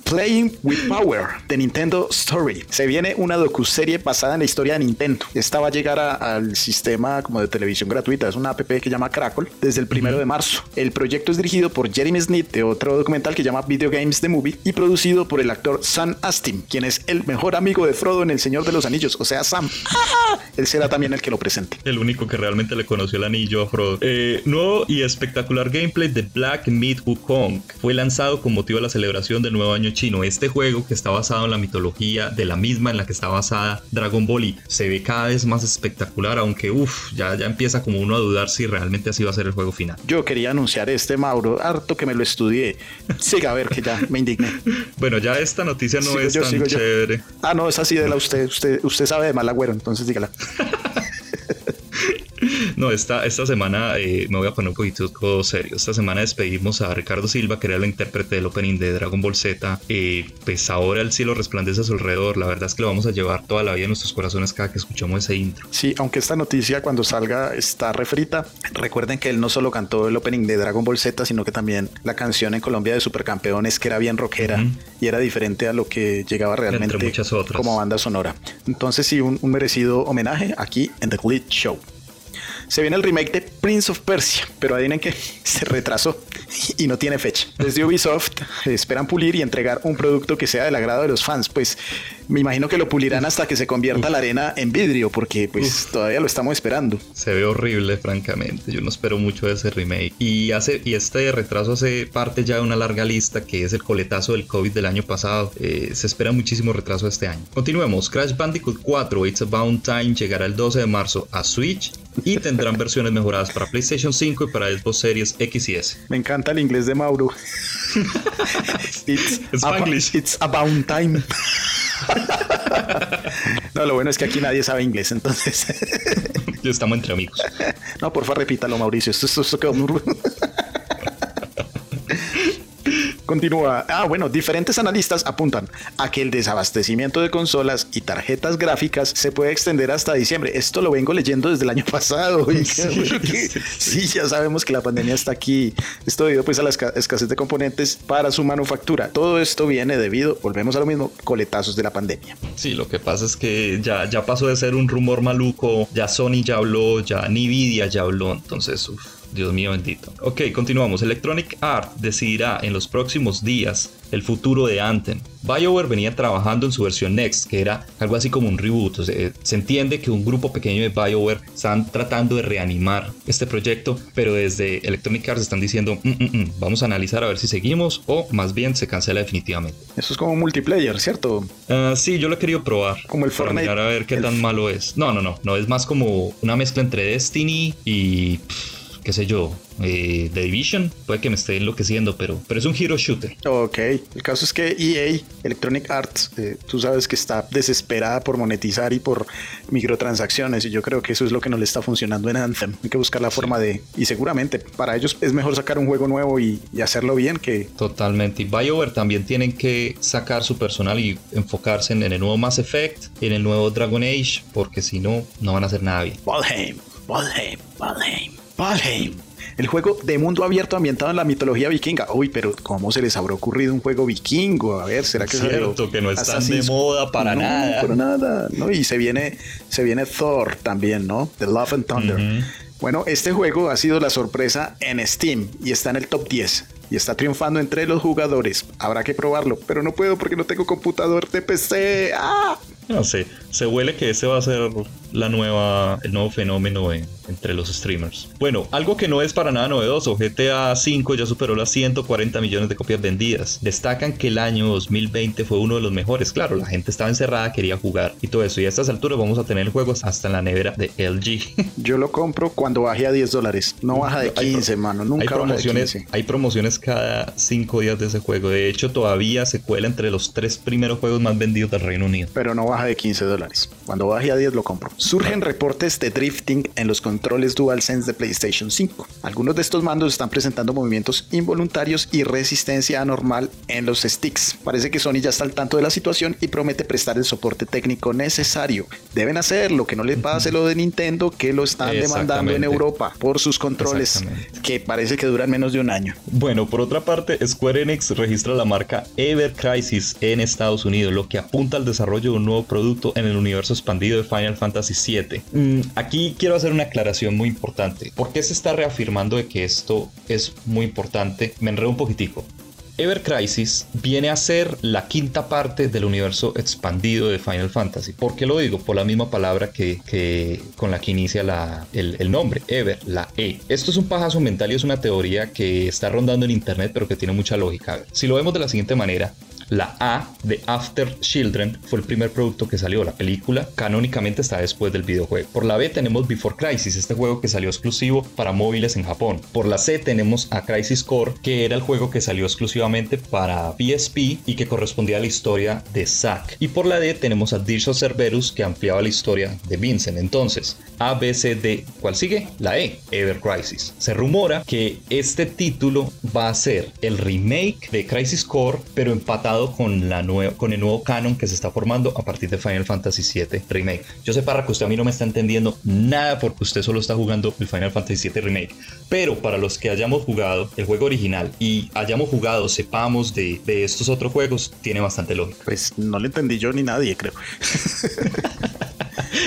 Playing with Power de Nintendo Story. Se viene una docuserie basada en la historia de Nintendo. Esta va a llegar al sistema como de televisión gratuita. Es una app que llama Crackle desde el primero de marzo. El proyecto es dirigido por Jeremy Smith de otro documental que llama Video Games The Movie y producido por el actor Sam Astin, quien es el mejor amigo de Frodo en El Señor de los Anillos, o sea, Sam. Él será también el que lo presente. El único que realmente le conoció el anillo a Frodo. Eh, nuevo y espectacular gameplay de Black Myth Wukong fue lanzado con motivo de la celebración del nuevo año chino. Este juego que está basado en la mitología de la misma en la que está basada Dragon Ball y se ve cada vez más espectacular, aunque uff, ya, ya empieza como uno a dudar si realmente así va a ser el juego final. Yo quería anunciar este, Mauro, harto que me lo estudié. Siga a ver que ya me indigné. bueno, ya esta noticia no es tan chévere. Ah, no, es así de la usted. Usted, usted sabe de mal agüero, entonces dígala. No, esta, esta semana eh, me voy a poner un poquito serio. Esta semana despedimos a Ricardo Silva, que era el intérprete del opening de Dragon Ball Z. Eh, pues ahora el cielo resplandece a su alrededor. La verdad es que lo vamos a llevar toda la vida en nuestros corazones cada que escuchamos ese intro. Sí, aunque esta noticia cuando salga está refrita, recuerden que él no solo cantó el opening de Dragon Ball Z, sino que también la canción en Colombia de Supercampeones, que era bien rockera y era diferente a lo que llegaba realmente como banda sonora. Entonces sí, un, merecido homenaje aquí en The Glitch Show. Se viene el remake de Prince of Persia, pero adivinen que se retrasó y no tiene fecha. Desde Ubisoft esperan pulir y entregar un producto que sea del agrado de los fans, pues me imagino que lo pulirán hasta que se convierta la arena en vidrio, porque pues todavía lo estamos esperando. Se ve horrible, francamente. Yo no espero mucho de ese remake. Y hace y este retraso hace parte ya de una larga lista que es el coletazo del COVID del año pasado. Eh, se espera muchísimo retraso este año. Continuemos. Crash Bandicoot 4 It's About Time llegará el 12 de marzo a Switch y tendrán versiones mejoradas para PlayStation 5 y para Xbox Series X y S. Me encanta el inglés de Mauro. it's, it's about time. no, lo bueno es que aquí nadie sabe inglés, entonces. Estamos entre amigos. No, porfa, repítalo, Mauricio. Esto, esto, esto quedó muy... Continúa. Ah, bueno, diferentes analistas apuntan a que el desabastecimiento de consolas y tarjetas gráficas se puede extender hasta diciembre. Esto lo vengo leyendo desde el año pasado. Sí, ya sabemos que la pandemia está aquí. Esto debido pues a la escasez de componentes para su manufactura. Todo esto viene debido, volvemos a lo mismo, coletazos de la pandemia. Sí, lo que pasa es que ya, ya pasó de ser un rumor maluco, ya Sony ya habló, ya Nvidia ya habló, entonces, uff. Dios mío bendito. Ok, continuamos. Electronic Art decidirá en los próximos días el futuro de Anthem. BioWare venía trabajando en su versión Next, que era algo así como un reboot. se entiende que un grupo pequeño de BioWare están tratando de reanimar este proyecto, pero desde Electronic Arts están diciendo, mm, mm, mm, vamos a analizar a ver si seguimos o más bien se cancela definitivamente. Eso es como multiplayer, ¿cierto? Ah, sí, yo lo he querido probar. Como el Fortnite. Para a ver qué tan malo es. No, no, no, no, es más como una mezcla entre Destiny y qué sé yo, eh, The Division. Puede que me esté enloqueciendo, pero, pero es un hero shooter. Ok, el caso es que EA, Electronic Arts, eh, tú sabes que está desesperada por monetizar y por microtransacciones y yo creo que eso es lo que no le está funcionando en Anthem. Hay que buscar la forma de... Y seguramente para ellos es mejor sacar un juego nuevo y, y hacerlo bien que... Totalmente. Y BioWare también tienen que sacar su personal y enfocarse en, el nuevo Mass Effect, en el nuevo Dragon Age, porque si no, no van a hacer nada bien. Valheim, Valheim, Valheim. Valheim. El juego de mundo abierto ambientado en la mitología vikinga. Uy, pero ¿cómo se les habrá ocurrido un juego vikingo? A ver, ¿será que Cierto, que no están de moda para nada. Para nada, ¿no? Y se viene, se viene Thor también, ¿no? The Love and Thunder. Bueno, este juego ha sido la sorpresa en Steam y está en el top 10 y está triunfando entre los jugadores. Habrá que probarlo, pero no puedo porque no tengo computador de PC. ¡Ah! No sé, se huele que ese va a ser la nueva, el nuevo fenómeno entre los streamers. Bueno, algo que no es para nada novedoso, GTA V ya superó las 140 millones de copias vendidas. Destacan que el año 2020 fue uno de los mejores. Claro, la gente estaba encerrada, quería jugar y todo eso. Y a estas alturas vamos a tener juegos hasta en la nevera de LG. Yo lo compro cuando baje a 10 dólares. No baja de 15, mano. Nunca hay promociones, Hay promociones cada 5 días de ese juego. De hecho, todavía se cuela entre los tres primeros juegos más vendidos del Reino Unido. Pero no baja de 15 dólares. Cuando baje a 10 lo compro. Surgen reportes de drifting en los controles DualSense de PlayStation 5. Algunos de estos mandos están presentando movimientos involuntarios y resistencia anormal en los sticks. Parece que Sony ya está al tanto de la situación y promete prestar el soporte técnico necesario. Deben hacer lo que no les pase lo de Nintendo, que lo están demandando en Europa por sus controles, que parece que duran menos de un año. Bueno, por otra parte, Square Enix registra la marca Ever Crisis en Estados Unidos, lo que apunta al desarrollo de un nuevo producto en el universo expandido de Final Fantasy VII. Mm, aquí quiero hacer una aclaración muy importante. ¿Por qué se está reafirmando de que esto es muy importante? Me enredo un poquitico. Ever Crisis viene a ser la quinta parte del universo expandido de Final Fantasy. ¿Por qué lo digo? Por la misma palabra que, con la que inicia el, el, nombre, Ever, la E. Esto es un pajazo mental y es una teoría que está rondando en internet, pero que tiene mucha lógica. Si lo vemos de la siguiente manera, la A de After Children fue el primer producto que salió. La película canónicamente está después del videojuego. Por la B tenemos Before Crisis, este juego que salió exclusivo para móviles en Japón. Por la C tenemos a Crisis Core, que era el juego que salió exclusivamente para PSP y que correspondía a la historia de Zack. Y por la D tenemos a Dirge of Cerberus, que ampliaba la historia de Vincent. Entonces, A, B, C, D, ¿cuál sigue? La E, Ever Crisis. Se rumora que este título va a ser el remake de Crisis Core, pero empatado con, la con el nuevo canon que se está formando a partir de Final Fantasy VII Remake. Yo sé, para que usted a mí no me está entendiendo nada porque usted solo está jugando el Final Fantasy VII Remake. Pero para los que hayamos jugado el juego original y hayamos jugado, sepamos de, de estos otros juegos, tiene bastante lógica. Pues no le entendí yo ni nadie, creo.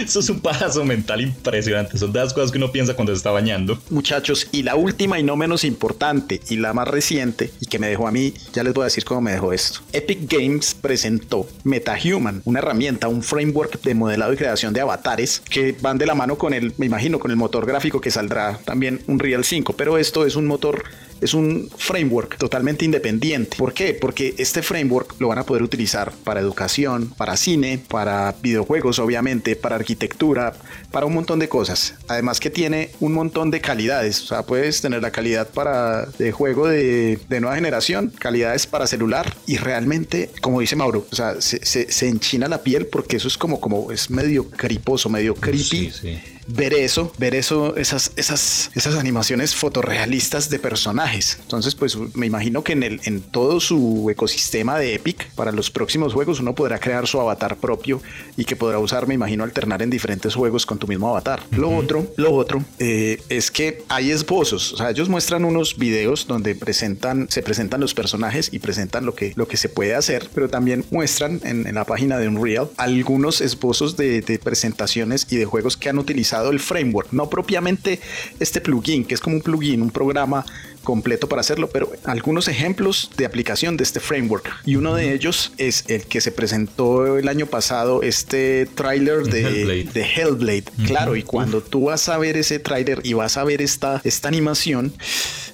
Eso es un paso mental impresionante. Son de las cosas que uno piensa cuando se está bañando. Muchachos, y la última y no menos importante y la más reciente y que me dejó a mí, ya les voy a decir cómo me dejó esto. Epic Games presentó MetaHuman, una herramienta, un framework de modelado y creación de avatares que van de la mano con el, me imagino, con el motor gráfico que saldrá también un Real 5, pero esto es un motor es un framework totalmente independiente. ¿Por qué? Porque este framework lo van a poder utilizar para educación, para cine, para videojuegos, obviamente, para arquitectura, para un montón de cosas. Además que tiene un montón de calidades. O sea, puedes tener la calidad para de juego de, nueva generación, calidades para celular y realmente, como dice Mauro, o sea, se, se, enchina la piel porque eso es como, como es medio criposo, medio creepy. Sí, ver eso, ver eso, esas, esas, esas animaciones fotorrealistas de personajes. Entonces, pues me imagino que en, el, en todo su ecosistema de Epic, para los próximos juegos, uno podrá crear su avatar propio y que podrá usar, me imagino, alternar en diferentes juegos con tu mismo avatar. Lo otro, lo otro eh, es que hay esbozos. O sea, ellos muestran unos videos donde presentan, se presentan los personajes y presentan lo que, lo que se puede hacer, pero también muestran en, en la página de Unreal algunos esbozos de, de presentaciones y de juegos que han utilizado el framework, no propiamente este plugin, que es como un plugin, un programa completo para hacerlo, pero algunos ejemplos de aplicación de este framework. Y uno de ellos es el que se presentó el año pasado, este tráiler de Hellblade. Claro, y cuando tú vas a ver ese tráiler y vas a ver esta, esta animación,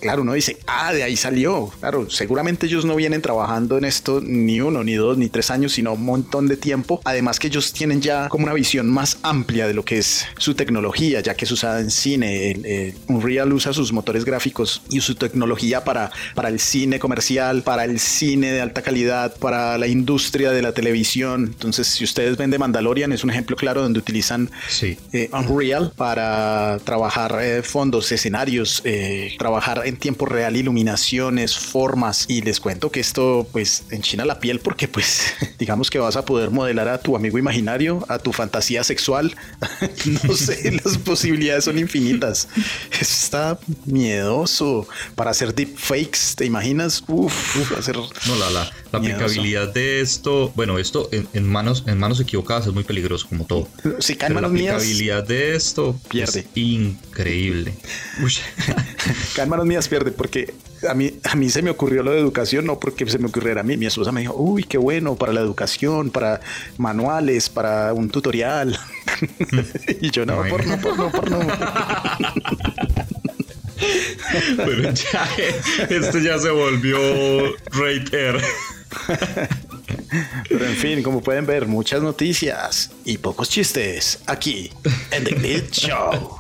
claro, uno dice, ah, de ahí salió. Claro, seguramente ellos no vienen trabajando en esto ni uno, ni dos, ni tres años, sino un montón de tiempo. Además que ellos tienen ya como una visión más amplia de lo que es su tecnología, ya que es usada en cine. Unreal usa sus motores gráficos y su tecnología para, para el cine comercial, para el cine de alta calidad, para la industria de la televisión. Entonces, si ustedes ven de Mandalorian, es un ejemplo claro donde utilizan eh, Unreal para trabajar eh, fondos, escenarios, eh, trabajar en tiempo real iluminaciones, formas. Y les cuento que esto, pues, enchina la piel porque, pues, digamos que vas a poder modelar a tu amigo imaginario, a tu fantasía sexual. no sé, las posibilidades son infinitas. Está miedoso para hacer deepfakes, ¿te imaginas? Uf, hacer. No, la, la, la aplicabilidad de esto, bueno, esto en, manos, en manos equivocadas es muy peligroso, como todo. Si cae en manos mías. La aplicabilidad de esto pierde. Es increíble. cae en manos mías, pierde, porque a mí, a mí se me ocurrió lo de educación, no porque se me ocurriera a mí. Mi esposa me dijo, uy, qué bueno para la educación, para manuales, para un tutorial. y yo, no, por no, por no, por no. Pero ya, esto ya se volvió Rate Pero en fin, como pueden ver, muchas noticias y pocos chistes aquí en The Glitch Show.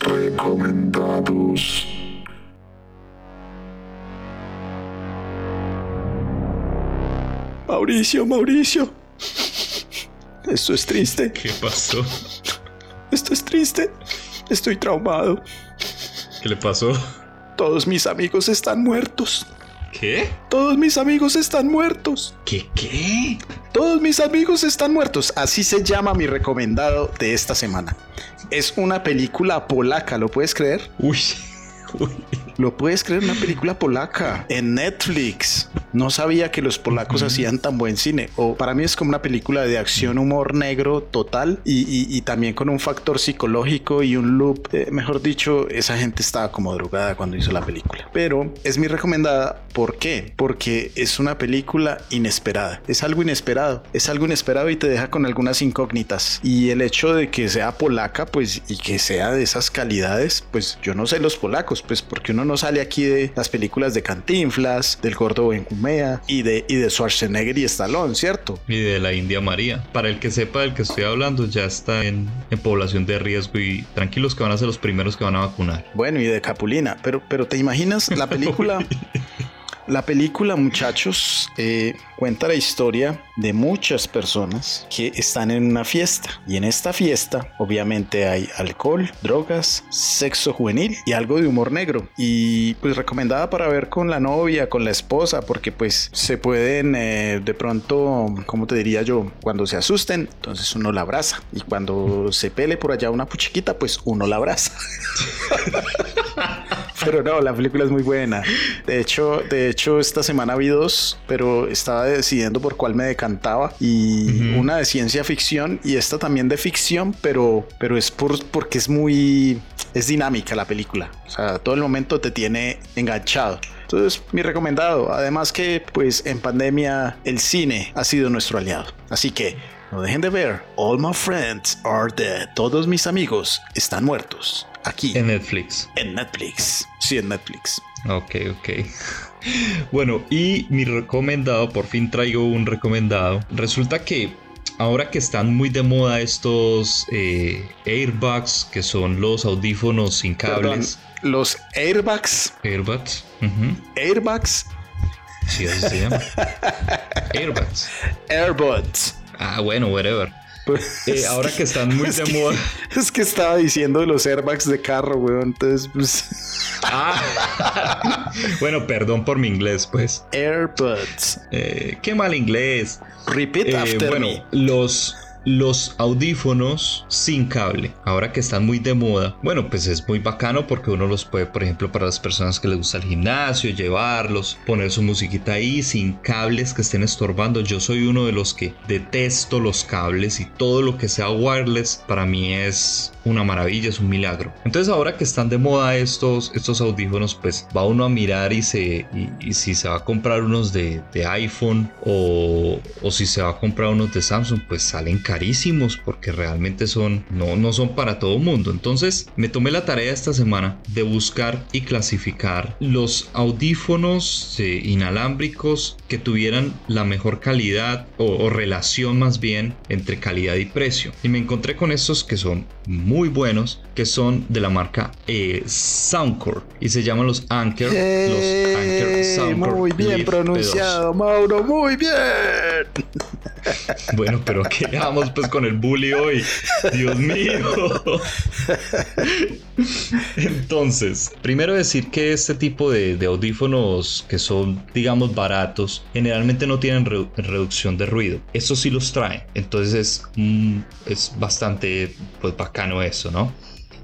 Recomendados. Mauricio, Mauricio. Esto es triste. ¿Qué pasó? Esto es triste. Estoy traumado. ¿Qué le pasó? Todos mis amigos están muertos. ¿Qué? Todos mis amigos están muertos. ¿Qué qué? Todos mis amigos están muertos. Así se llama mi recomendado de esta semana. Es una película polaca, ¿lo puedes creer? Uy. Lo puedes creer, una película polaca en Netflix. No sabía que los polacos hacían tan buen cine. O para mí es como una película de acción, humor negro total y, también con un factor psicológico y un loop. Eh, mejor dicho, esa gente estaba como drogada cuando hizo la película. Pero es mi recomendada. ¿Por qué? Porque es una película inesperada. Es algo inesperado. Es algo inesperado y te deja con algunas incógnitas. Y el hecho de que sea polaca, pues, y que sea de esas calidades, pues yo no sé los polacos, pues porque uno no sale aquí de las películas de Cantinflas, del gordo Benjumea y de, y de Schwarzenegger y Stallone, ¿cierto? Y de la India María. Para el que sepa del que estoy hablando, ya está en, en población de riesgo y tranquilos que van a ser los primeros que van a vacunar. Bueno, y de Capulina, pero, pero te imaginas la película... La película, muchachos, eh, cuenta la historia de muchas personas que están en una fiesta. Y en esta fiesta, obviamente, hay alcohol, drogas, sexo juvenil y algo de humor negro. Y pues recomendada para ver con la novia, con la esposa, porque pues se pueden eh, de pronto, como te diría yo, cuando se asusten, entonces uno la abraza. Y cuando se pele por allá una puchiquita, pues uno la abraza. Pero no, la película es muy buena. De hecho, de hecho, esta semana vi dos, pero estaba decidiendo por cuál me decantaba. Y una de ciencia ficción y esta también de ficción, pero, pero es por, porque es muy, es dinámica la película. O sea, todo el momento te tiene enganchado. Entonces, mi recomendado. Además que, pues, en pandemia el cine ha sido nuestro aliado. Así que no dejen de ver. All my friends are dead. Todos mis amigos están muertos. Aquí. En Netflix. En Netflix. Sí, en Netflix. Ok, ok. Bueno, y mi recomendado, por fin traigo un recomendado. Resulta que ahora que están muy de moda estos eh, airbags, que son los audífonos sin cables. los airbags. Airbags. Airbags. Sí, así se llama. airbags. Airbuds. Ah, bueno, whatever. Pues, eh, ahora que están muy de moda. Es que estaba diciendo los airbags de carro, weón. Entonces, pues. Ah. bueno, perdón por mi inglés, pues. Airbuds. Eh, qué mal inglés. Repeat eh, after bueno, Los los audífonos sin cable, ahora que están muy de moda, bueno, pues es muy bacano porque uno los puede, por ejemplo, para las personas que les gusta el gimnasio, llevarlos, poner su musiquita ahí sin cables que estén estorbando. Yo soy uno de los que detesto los cables y todo lo que sea wireless para mí es una maravilla, es un milagro. Entonces ahora que están de moda estos, estos audífonos, pues va uno a mirar y, se, y, si se va a comprar unos de, iPhone o, o, si se va a comprar unos de Samsung, pues salen carísimos porque realmente son, no, no son para todo mundo. Entonces me tomé la tarea esta semana de buscar y clasificar los audífonos eh, inalámbricos que tuvieran la mejor calidad o, o relación más bien entre calidad y precio. Y me encontré con estos que son muy buenos que son de la marca eh, Soundcore y se llaman los Anker. los Anker Muy bien pronunciado, Mauro, muy bien. Bueno, pero ¿qué vamos pues con el bully hoy? Dios mío. Entonces, primero decir que este tipo de, audífonos que son, digamos, baratos, generalmente no tienen reducción de ruido. Eso sí los trae. Entonces es, mm, es bastante pues, bacano eso, ¿no?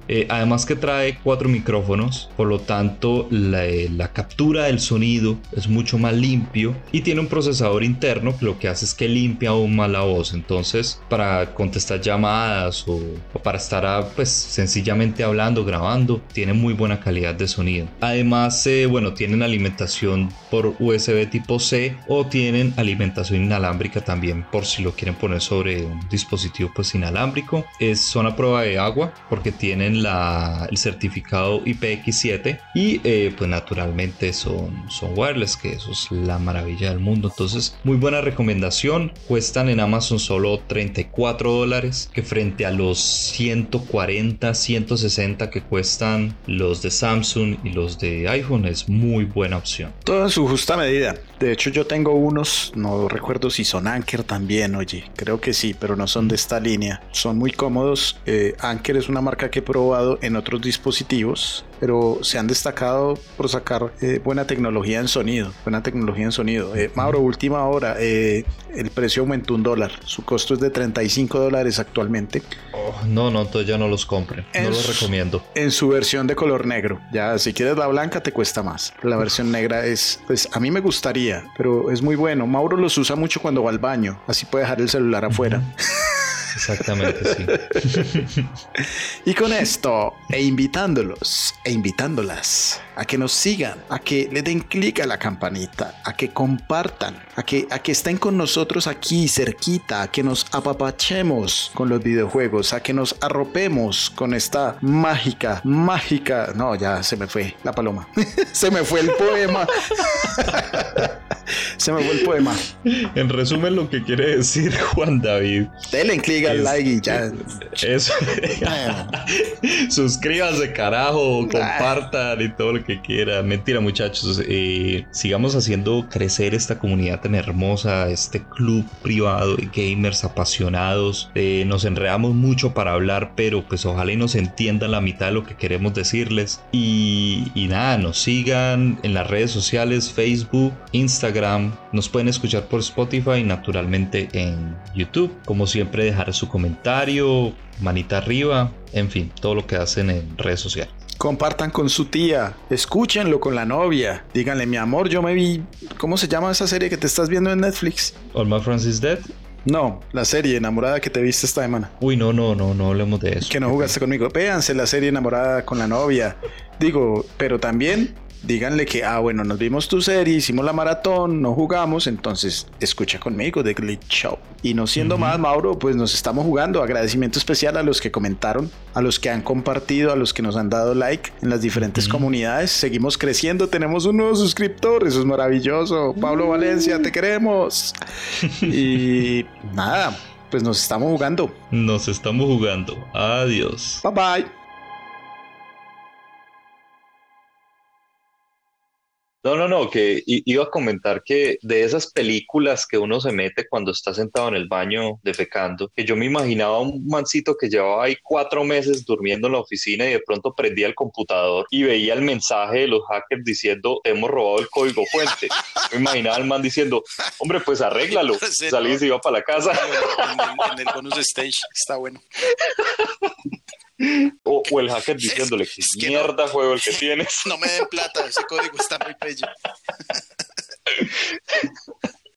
Eh, además que trae cuatro micrófonos, por lo tanto la, eh, la, captura del sonido es mucho más limpio y tiene un procesador interno que lo que hace es que limpia aún más la voz. Entonces para contestar llamadas o, para estar ah, pues sencillamente hablando, grabando, tiene muy buena calidad de sonido. Además, eh, bueno, tienen alimentación por USB tipo C o tienen alimentación inalámbrica también por si lo quieren poner sobre un dispositivo pues inalámbrico. Es, son a prueba de agua porque tienen el certificado IPX7 y eh, pues naturalmente son, son wireless, que eso es la maravilla del mundo. Entonces, muy buena recomendación. Cuestan en Amazon solo 34 dólares, que frente a los 140, 160 que cuestan los de Samsung y los de iPhone es muy buena opción. Todo en su justa medida. De hecho, yo tengo unos, no recuerdo si son Anker también, oye, creo que sí, pero no son de esta línea. Son muy cómodos. Eh, Anker es una marca que he probado en otros dispositivos, pero se han destacado por sacar eh, buena tecnología en sonido. Buena tecnología en sonido. Eh, Mauro, última hora, el precio aumentó un dólar. Su costo es de 35 dólares actualmente. Oh, no, no, entonces ya no los compre. no los recomiendo. En su versión de color negro. Ya, si quieres la blanca, te cuesta más. La versión negra es, pues a mí me gustaría pero es muy bueno. Mauro los usa mucho cuando va al baño, así puede dejar el celular afuera. Exactamente, sí. y con esto, e invitándolos, e invitándolas a que nos sigan, a que le den clic a la campanita, a que compartan, a que, a que estén con nosotros aquí cerquita, a que nos apapachemos con los videojuegos, a que nos arropemos con esta mágica, mágica. No, ya se me fue la paloma. se me fue el poema. se me fue el poema. En resumen, lo que quiere decir Juan David. Denle clic al like y ya. Eso. Suscríbanse, carajo, compartan y todo lo que quiera. Mentira, muchachos. Eh, sigamos haciendo crecer esta comunidad tan hermosa, este club privado de gamers apasionados. Eh, nos enredamos mucho para hablar, pero pues ojalá y nos entiendan la mitad de lo que queremos decirles. Y, y nada, nos sigan en las redes sociales, Facebook, Instagram. Nos pueden escuchar por Spotify y naturalmente en YouTube. Como siempre, dejar su comentario, manita arriba, en fin, todo lo que hacen en redes sociales. Compartan con su tía, escúchenlo con la novia, díganle mi amor, yo me vi, ¿cómo se llama esa serie que te estás viendo en Netflix? All My Friends is Dead. No, la serie enamorada que te viste esta semana. Uy, no, no, no, no hablemos de eso. Que no jugaste conmigo. Véanse la serie enamorada con la novia. Digo, pero también díganle que, ah, bueno, nos vimos tu serie, hicimos la maratón, no jugamos, entonces escucha conmigo The Glitch Show. Y no siendo más, Mauro, pues nos estamos jugando. Agradecimiento especial a los que comentaron, a los que han compartido, a los que nos han dado like en las diferentes comunidades. Seguimos creciendo, tenemos un nuevo suscriptor, eso es maravilloso. Pablo Valencia, te queremos. y nada, pues nos estamos jugando. Nos estamos jugando. Adiós. Bye bye. No, no, no, que iba a comentar que de esas películas que uno se mete cuando está sentado en el baño defecando, que yo me imaginaba un mancito que llevaba ahí cuatro meses durmiendo en la oficina y de pronto prendía el computador y veía el mensaje de los hackers diciendo hemos robado el código fuente. Me imaginaba al man diciendo, hombre, pues arréglalo. Salí y se iba para la casa. En, el bonus stage, está bueno. O, el hacker diciéndole que, mierda juego el que tienes. No me den plata, ese código está muy bello.